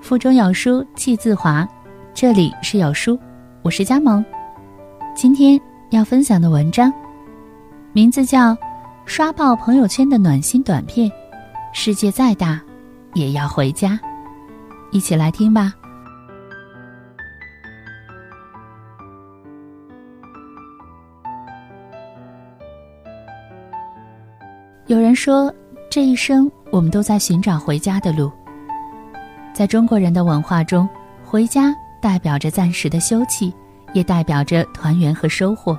腹中有书气自华，这里是有书，我是佳萌。今天要分享的文章，名字叫《刷爆朋友圈的暖心短片》，世界再大，也要回家。一起来听吧。有人说，这一生我们都在寻找回家的路。在中国人的文化中，回家代表着暂时的休憩，也代表着团圆和收获。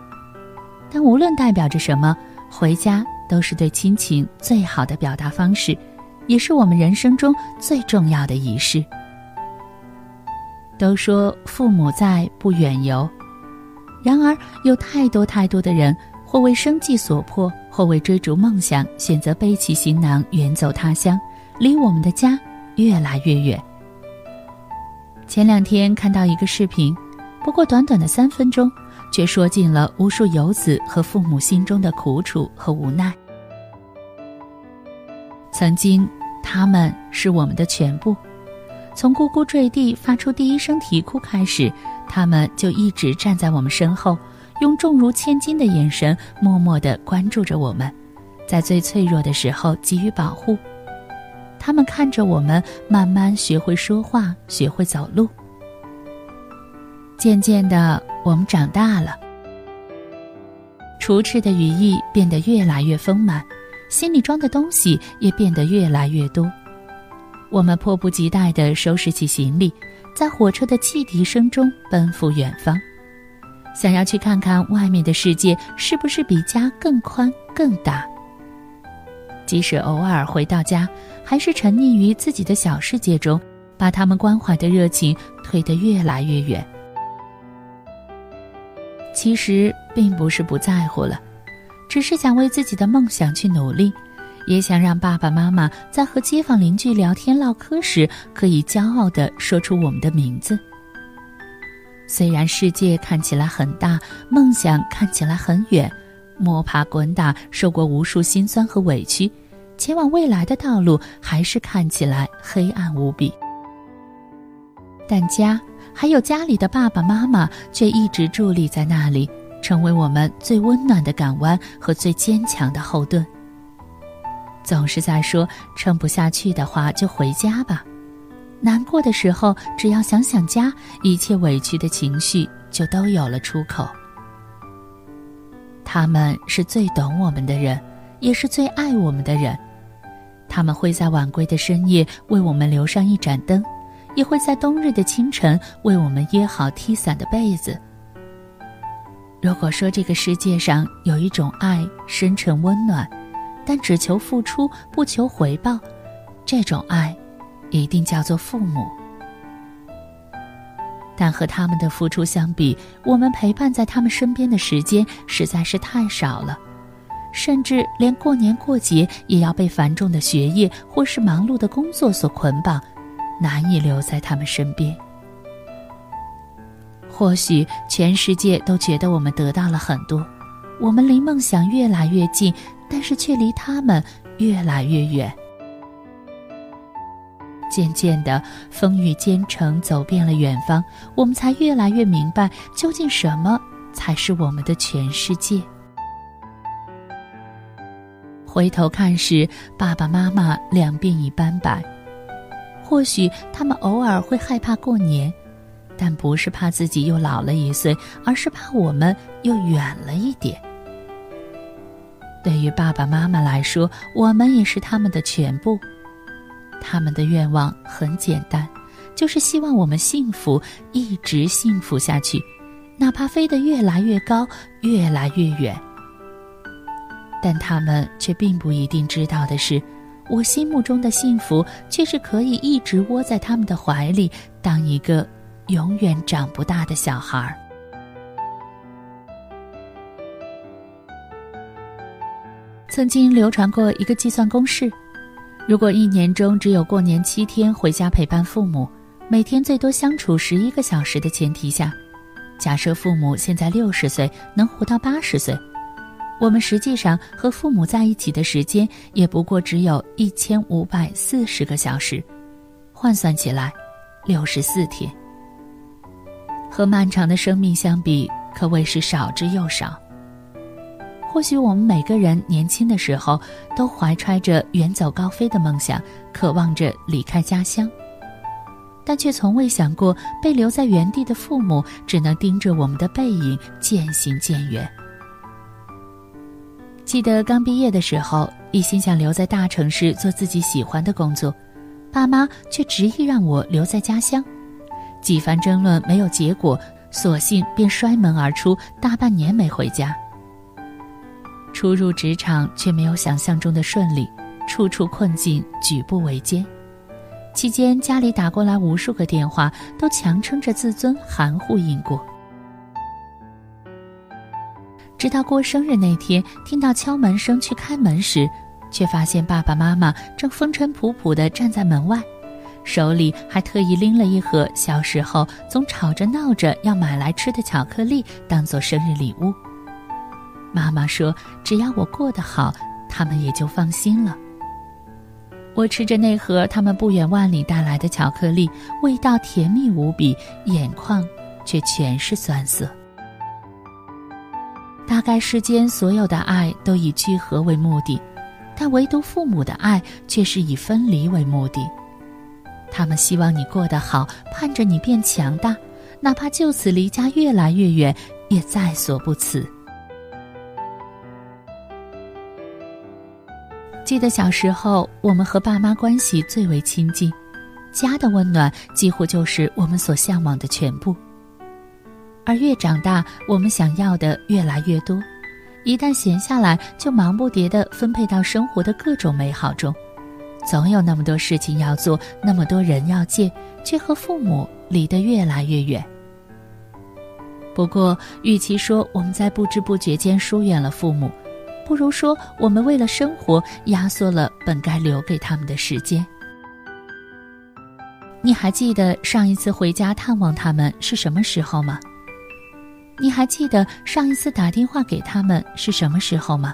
但无论代表着什么，回家都是对亲情最好的表达方式，也是我们人生中最重要的仪式。都说父母在，不远游，然而有太多太多的人，或为生计所迫，或为追逐梦想，选择背起行囊远走他乡，离我们的家越来越远。前两天看到一个视频，不过短短的三分钟，却说尽了无数游子和父母心中的苦楚和无奈。曾经，他们是我们的全部，从呱呱坠地发出第一声啼哭开始，他们就一直站在我们身后，用重如千斤的眼神默默地关注着我们，在最脆弱的时候给予保护。他们看着我们慢慢学会说话，学会走路。渐渐的，我们长大了，橱翅的羽翼变得越来越丰满，心里装的东西也变得越来越多。我们迫不及待地收拾起行李，在火车的汽笛声中奔赴远方，想要去看看外面的世界是不是比家更宽更大。即使偶尔回到家，还是沉溺于自己的小世界中，把他们关怀的热情推得越来越远。其实并不是不在乎了，只是想为自己的梦想去努力，也想让爸爸妈妈在和街坊邻居聊天唠嗑时，可以骄傲地说出我们的名字。虽然世界看起来很大，梦想看起来很远，摸爬滚打，受过无数辛酸和委屈。前往未来的道路还是看起来黑暗无比，但家还有家里的爸爸妈妈却一直伫立在那里，成为我们最温暖的港湾和最坚强的后盾。总是在说撑不下去的话就回家吧，难过的时候只要想想家，一切委屈的情绪就都有了出口。他们是最懂我们的人，也是最爱我们的人。他们会在晚归的深夜为我们留上一盏灯，也会在冬日的清晨为我们掖好踢伞的被子。如果说这个世界上有一种爱深沉温暖，但只求付出不求回报，这种爱，一定叫做父母。但和他们的付出相比，我们陪伴在他们身边的时间实在是太少了。甚至连过年过节也要被繁重的学业或是忙碌的工作所捆绑，难以留在他们身边。或许全世界都觉得我们得到了很多，我们离梦想越来越近，但是却离他们越来越远。渐渐的，风雨兼程，走遍了远方，我们才越来越明白，究竟什么才是我们的全世界。回头看时，爸爸妈妈两鬓已斑白。或许他们偶尔会害怕过年，但不是怕自己又老了一岁，而是怕我们又远了一点。对于爸爸妈妈来说，我们也是他们的全部。他们的愿望很简单，就是希望我们幸福，一直幸福下去，哪怕飞得越来越高，越来越远。但他们却并不一定知道的是，我心目中的幸福，却是可以一直窝在他们的怀里，当一个永远长不大的小孩儿。曾经流传过一个计算公式：如果一年中只有过年七天回家陪伴父母，每天最多相处十一个小时的前提下，假设父母现在六十岁，能活到八十岁。我们实际上和父母在一起的时间也不过只有一千五百四十个小时，换算起来，六十四天。和漫长的生命相比，可谓是少之又少。或许我们每个人年轻的时候，都怀揣着远走高飞的梦想，渴望着离开家乡，但却从未想过被留在原地的父母只能盯着我们的背影渐行渐远。记得刚毕业的时候，一心想留在大城市做自己喜欢的工作，爸妈却执意让我留在家乡。几番争论没有结果，索性便摔门而出，大半年没回家。初入职场却没有想象中的顺利，处处困境，举步维艰。期间家里打过来无数个电话，都强撑着自尊，含糊应过。直到过生日那天，听到敲门声去开门时，却发现爸爸妈妈正风尘仆仆地站在门外，手里还特意拎了一盒小时候总吵着闹着要买来吃的巧克力，当做生日礼物。妈妈说：“只要我过得好，他们也就放心了。”我吃着那盒他们不远万里带来的巧克力，味道甜蜜无比，眼眶却全是酸涩。大概世间所有的爱都以聚合为目的，但唯独父母的爱却是以分离为目的。他们希望你过得好，盼着你变强大，哪怕就此离家越来越远，也在所不辞。记得小时候，我们和爸妈关系最为亲近，家的温暖几乎就是我们所向往的全部。而越长大，我们想要的越来越多，一旦闲下来，就忙不迭地分配到生活的各种美好中，总有那么多事情要做，那么多人要见，却和父母离得越来越远。不过，与其说我们在不知不觉间疏远了父母，不如说，我们为了生活压缩了本该留给他们的时间。你还记得上一次回家探望他们是什么时候吗？你还记得上一次打电话给他们是什么时候吗？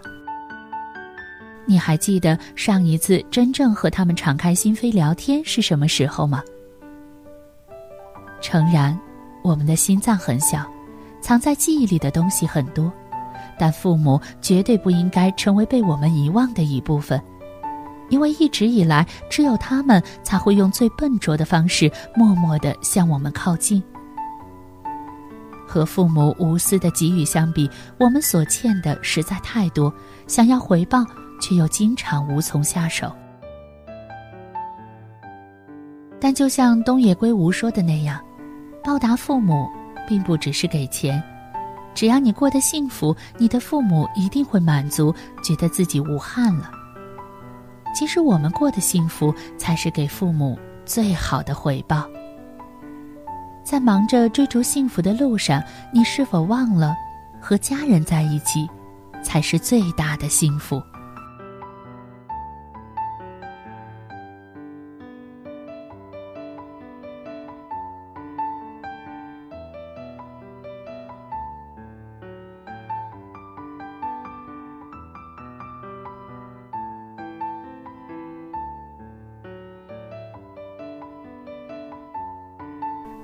你还记得上一次真正和他们敞开心扉聊天是什么时候吗？诚然，我们的心脏很小，藏在记忆里的东西很多。但父母绝对不应该成为被我们遗忘的一部分，因为一直以来，只有他们才会用最笨拙的方式，默默地向我们靠近。和父母无私的给予相比，我们所欠的实在太多，想要回报，却又经常无从下手。但就像东野圭吾说的那样，报答父母，并不只是给钱。只要你过得幸福，你的父母一定会满足，觉得自己无憾了。其实我们过得幸福，才是给父母最好的回报。在忙着追逐幸福的路上，你是否忘了，和家人在一起，才是最大的幸福？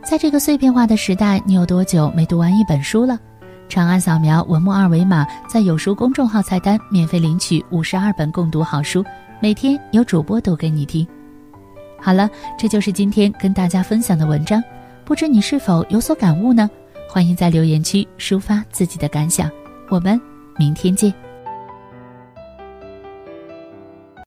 在这个碎片化的时代，你有多久没读完一本书了？长按扫描文末二维码，在有书公众号菜单免费领取五十二本共读好书，每天有主播读给你听。好了，这就是今天跟大家分享的文章，不知你是否有所感悟呢？欢迎在留言区抒发自己的感想，我们明天见。